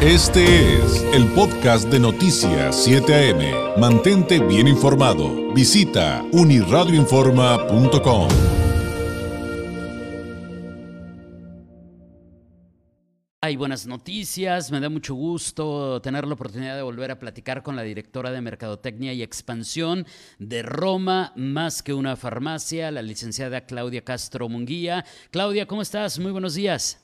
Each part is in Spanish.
Este es el podcast de Noticias 7 AM. Mantente bien informado. Visita uniradioinforma.com. Hay buenas noticias, me da mucho gusto tener la oportunidad de volver a platicar con la directora de Mercadotecnia y Expansión de Roma, más que una farmacia, la licenciada Claudia Castro Munguía. Claudia, ¿cómo estás? Muy buenos días.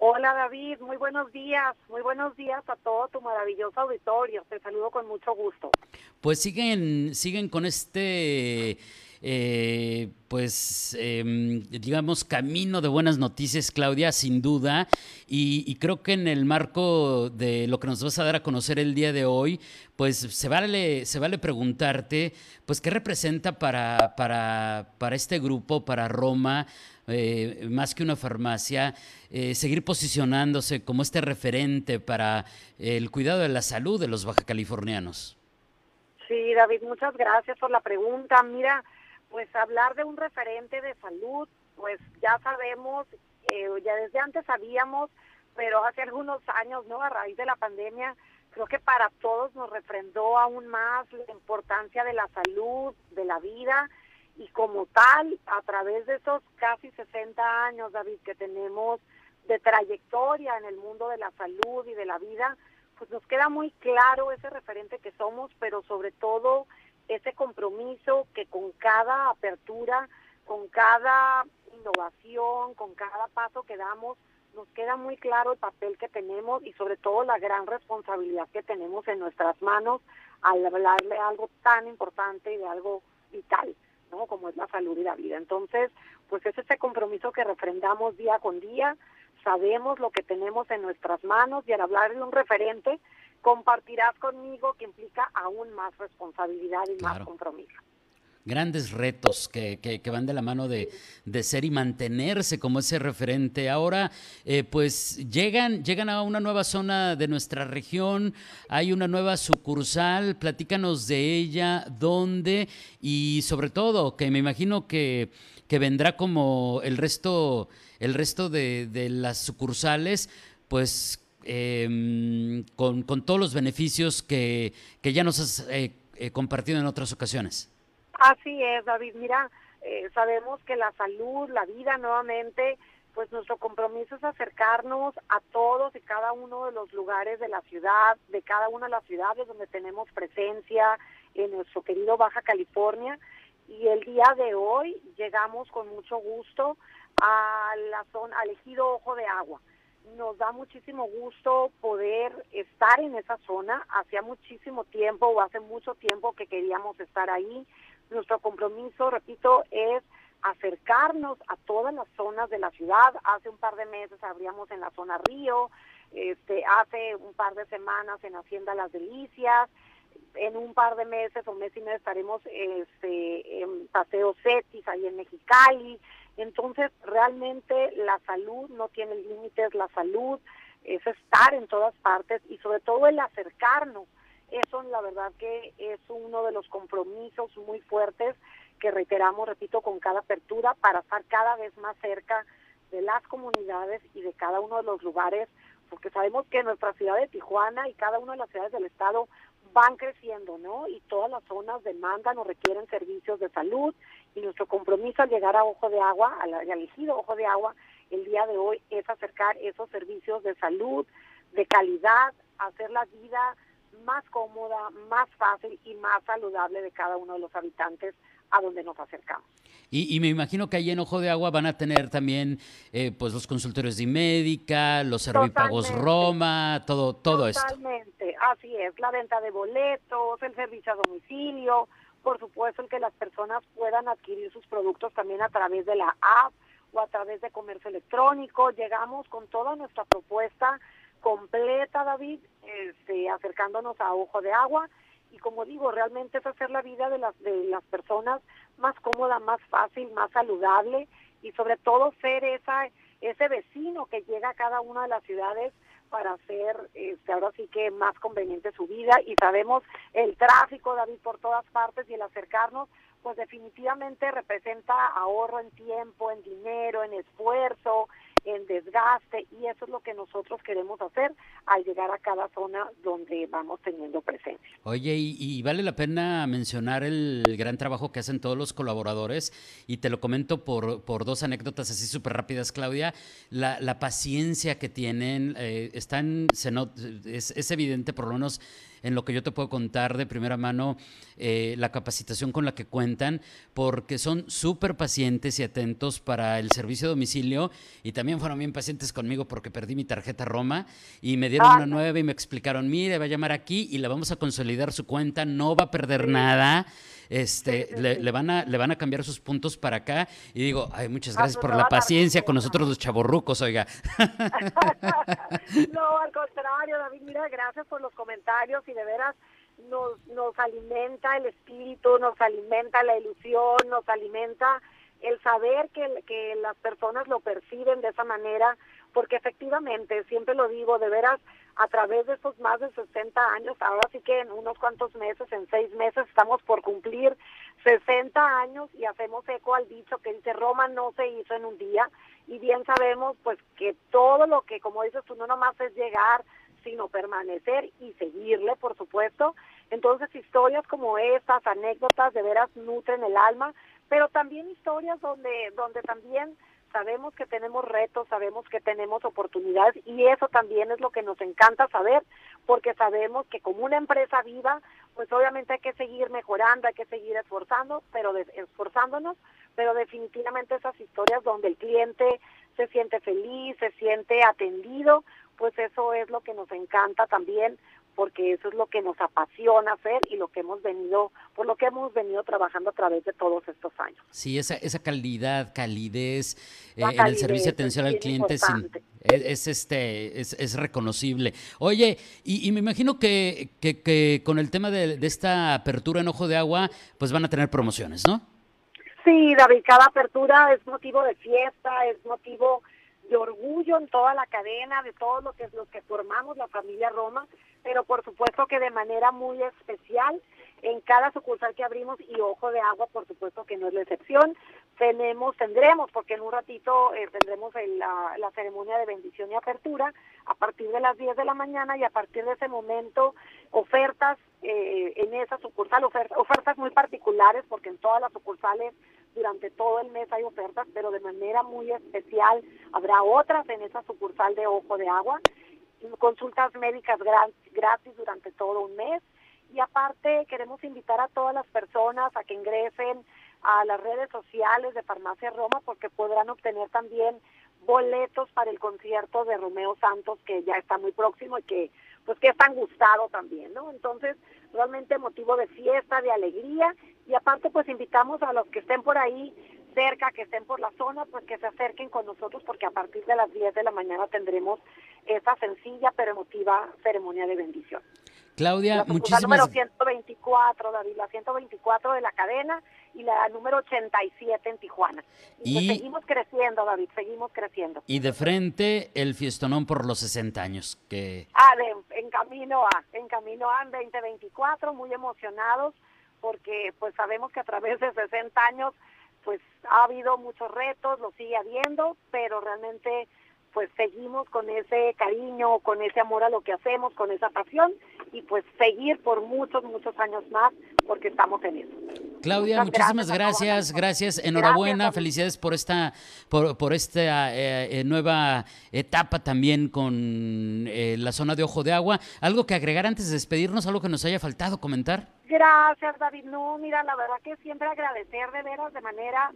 Hola David, muy buenos días, muy buenos días a todo tu maravilloso auditorio. Te saludo con mucho gusto. Pues siguen, siguen con este, eh, pues, em, digamos, camino de buenas noticias, Claudia, sin duda. Y, creo que en el marco de lo que nos vas a dar a conocer el día de hoy, pues se vale, se vale preguntarte, pues, ¿qué representa para, para, para este grupo, para Roma? Eh, más que una farmacia, eh, seguir posicionándose como este referente para el cuidado de la salud de los baja californianos. Sí, David, muchas gracias por la pregunta. Mira, pues hablar de un referente de salud, pues ya sabemos, eh, ya desde antes sabíamos, pero hace algunos años, ¿no? A raíz de la pandemia, creo que para todos nos refrendó aún más la importancia de la salud, de la vida y como tal, a través de esos casi 60 años, David, que tenemos de trayectoria en el mundo de la salud y de la vida, pues nos queda muy claro ese referente que somos, pero sobre todo ese compromiso que con cada apertura, con cada innovación, con cada paso que damos, nos queda muy claro el papel que tenemos y sobre todo la gran responsabilidad que tenemos en nuestras manos al hablarle algo tan importante y de algo vital. ¿No? Como es la salud y la vida. Entonces, pues es ese compromiso que refrendamos día con día, sabemos lo que tenemos en nuestras manos y al hablar de un referente, compartirás conmigo que implica aún más responsabilidad y más compromiso grandes retos que, que, van de la mano de, de, ser y mantenerse como ese referente. Ahora, eh, pues llegan, llegan a una nueva zona de nuestra región, hay una nueva sucursal, platícanos de ella, dónde y sobre todo, que me imagino que, que vendrá como el resto, el resto de, de las sucursales, pues em, con, con, todos los beneficios que, que ya nos has eh, eh, compartido en otras ocasiones. Así es, David. Mira, eh, sabemos que la salud, la vida nuevamente, pues nuestro compromiso es acercarnos a todos y cada uno de los lugares de la ciudad, de cada una de las ciudades donde tenemos presencia en nuestro querido Baja California. Y el día de hoy llegamos con mucho gusto a la zona, al ejido Ojo de Agua. Nos da muchísimo gusto poder estar en esa zona. Hacía muchísimo tiempo o hace mucho tiempo que queríamos estar ahí nuestro compromiso, repito, es acercarnos a todas las zonas de la ciudad. Hace un par de meses abríamos en la zona Río, este, hace un par de semanas en Hacienda Las Delicias, en un par de meses o mes y medio estaremos este, en Paseo Cetis, ahí en Mexicali. Entonces, realmente la salud no tiene límites, la salud es estar en todas partes y sobre todo el acercarnos eso la verdad que es uno de los compromisos muy fuertes que reiteramos, repito, con cada apertura para estar cada vez más cerca de las comunidades y de cada uno de los lugares, porque sabemos que nuestra ciudad de Tijuana y cada una de las ciudades del estado van creciendo, ¿no? Y todas las zonas demandan o requieren servicios de salud y nuestro compromiso al llegar a Ojo de Agua, al, elegido Ojo de Agua, el día de hoy es acercar esos servicios de salud, de calidad, hacer la vida más cómoda, más fácil y más saludable de cada uno de los habitantes a donde nos acercamos. Y, me imagino que ahí en Ojo de Agua van a tener también eh, pues los consultorios de médica, los servipagos Roma, todo, todo esto. Totalmente, así es, la venta de boletos, el servicio a domicilio, por supuesto el que las personas puedan adquirir sus productos también a través de la app o a través de comercio electrónico. Llegamos con toda nuestra propuesta completa, David, este, acercándonos a ojo de agua. Y como digo, realmente es hacer la vida de las, de las personas más cómoda, más fácil, más saludable y sobre todo ser esa, ese vecino que llega a cada una de las ciudades para hacer este, ahora sí que más conveniente su vida y sabemos el tráfico, David, por todas partes y el acercarnos, pues definitivamente representa ahorro en tiempo, en dinero, en esfuerzo, en desgaste y eso es lo que nosotros queremos hacer al llegar a cada zona donde vamos teniendo presencia. Oye, y, vale la pena mencionar el gran trabajo que hacen todos los colaboradores y te lo comento por, por dos anécdotas así súper rápidas, Claudia. La, la, paciencia que tienen, eh, están, se es, es evidente por lo menos en lo que yo te puedo contar de primera mano eh, la capacitación con la que cuentan, porque son súper pacientes y atentos para el servicio de domicilio y también fueron bien pacientes conmigo porque perdí mi tarjeta Roma y me dieron una nueva y me explicaron, mire, va a llamar aquí y le vamos a consolidar su cuenta, no va a perder nada este, le, van a, le van a cambiar sus puntos para acá. Y digo, ay, muchas ah, gracias pues por la paciencia con nosotros los chavorrucos, oiga. no, al contrario, David, mira, gracias por los comentarios y de veras nos, nos alimenta el espíritu, nos alimenta la ilusión, nos alimenta el saber que, que las personas lo perciben de esa manera, porque efectivamente, siempre lo digo, de veras, a través de estos más de 60 años, ahora sí que en unos cuantos meses, en seis meses, estamos por cumplir 60 años y hacemos eco al dicho que dice Roma no se hizo en un día y bien sabemos pues que todo lo que, como dices tú, no nomás es llegar, sino permanecer y seguirle, por supuesto. Entonces historias como estas, anécdotas de veras nutren el alma, pero también historias donde, donde también sabemos que tenemos retos, sabemos que tenemos oportunidades y eso también es lo que nos encanta saber, porque sabemos que como una empresa viva, pues obviamente hay que seguir mejorando, hay que seguir esforzando, pero esforzándonos, pero definitivamente esas historias donde el cliente se siente feliz, se siente atendido, pues eso es lo que nos encanta también porque eso es lo que nos apasiona hacer y lo que hemos venido, por lo que hemos venido trabajando a través de todos estos años. Sí, esa, esa calidad, calidez eh, en el servicio de atención al cliente es, este, es, es, reconocible. Oye, y, me imagino que, que, con el tema de, de esta apertura en Ojo de Agua, pues van a tener promociones, ¿no? Sí, David, cada apertura es motivo de fiesta, es motivo de orgullo en toda la cadena, de todos los que, los que formamos la familia Roma, pero por supuesto que de manera muy especial en cada sucursal que abrimos y Ojo de Agua, por supuesto que no es la excepción. Tenemos, tendremos, porque en un ratito eh, tendremos la, la, ceremonia de bendición y apertura a partir de las 10 de la mañana y a partir de ese momento ofertas eh, en esa sucursal, ofertas, ofertas muy particulares, porque en todas las sucursales durante todo el mes hay ofertas, pero de manera muy especial habrá otras en esa sucursal de Ojo de Agua, consultas médicas gratis durante todo un mes. Y aparte queremos invitar a todas las personas a que ingresen a las redes sociales de Farmacia Roma porque podrán obtener también boletos para el concierto de Romeo Santos que ya está muy próximo y que pues que es tan gustado también, ¿no? Entonces, realmente motivo de fiesta, de alegría y aparte pues invitamos a los que estén por ahí cerca, que estén por la zona, pues que se acerquen con nosotros porque a partir de las 10 de la mañana tendremos esa sencilla pero emotiva ceremonia de bendición. Claudia, muchísimas La número 124, David, la 124 de la cadena y la número 87 en Tijuana. Y, pues seguimos creciendo, David, seguimos creciendo. Y de frente el fiestonón por los 60 años que... Ah, en camino a, en camino a 2024, muy emocionados porque pues sabemos que a través de 60 años pues ha habido muchos retos, lo sigue habiendo, pero realmente pues seguimos con ese cariño, con ese amor a lo que hacemos, con esa pasión y pues seguir por muchos, muchos años más porque estamos en eso. Claudia, muchísimas gracias, gracias, enhorabuena, felicidades por esta, por, por esta eh, eh, nueva etapa también con eh, la zona de Ojo de Agua. ¿Algo que agregar antes de despedirnos, algo que nos haya faltado comentar? Gracias, David. No, mira, la verdad que siempre agradecer de veras de manera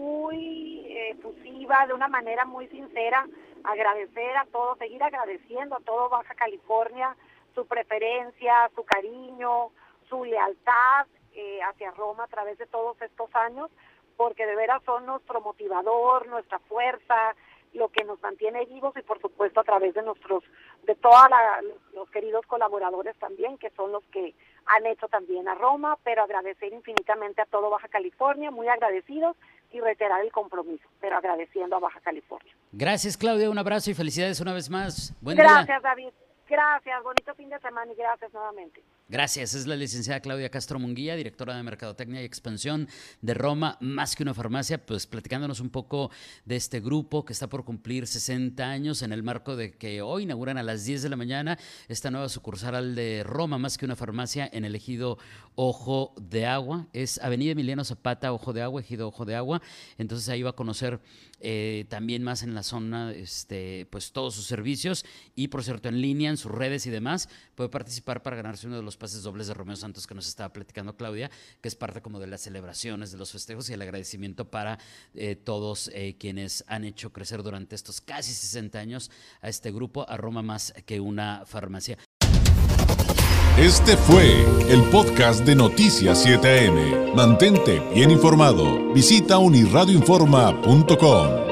muy efusiva, de una manera muy sincera, agradecer a todos, seguir agradeciendo a todo Baja California su preferencia, su cariño, su lealtad eh, hacia Roma a través de todos estos años, porque de veras son nuestro motivador, nuestra fuerza, lo que nos mantiene vivos y por supuesto a través de nuestros, de todos los queridos colaboradores también, que son los que han hecho también a Roma, pero agradecer infinitamente a todo Baja California, muy agradecidos y reiterar el compromiso, pero agradeciendo a Baja California. Gracias Claudia, un abrazo y felicidades una vez más. Buen gracias David, gracias, bonito fin de semana y gracias nuevamente. Gracias, es la licenciada Claudia Castro Munguía, directora de Mercadotecnia y Expansión de Roma, más que una farmacia, pues platicándonos un poco de este grupo que está por cumplir 60 años en el marco de que hoy inauguran a las 10 de la mañana esta nueva sucursal de Roma, más que una farmacia en el ejido Ojo de Agua. Es Avenida Emiliano Zapata, Ojo de Agua, ejido Ojo de Agua. Entonces ahí va a conocer eh, también más en la zona, este, pues todos sus servicios y por cierto en línea, en sus redes y demás, puede participar para ganarse uno de los pases dobles de Romeo Santos que nos estaba platicando Claudia, que es parte como de las celebraciones, de los festejos y el agradecimiento para eh, todos eh, quienes han hecho crecer durante estos casi 60 años a este grupo, a Roma más que una farmacia. Este fue el podcast de Noticias 7am. Mantente bien informado. Visita unirradioinforma.com.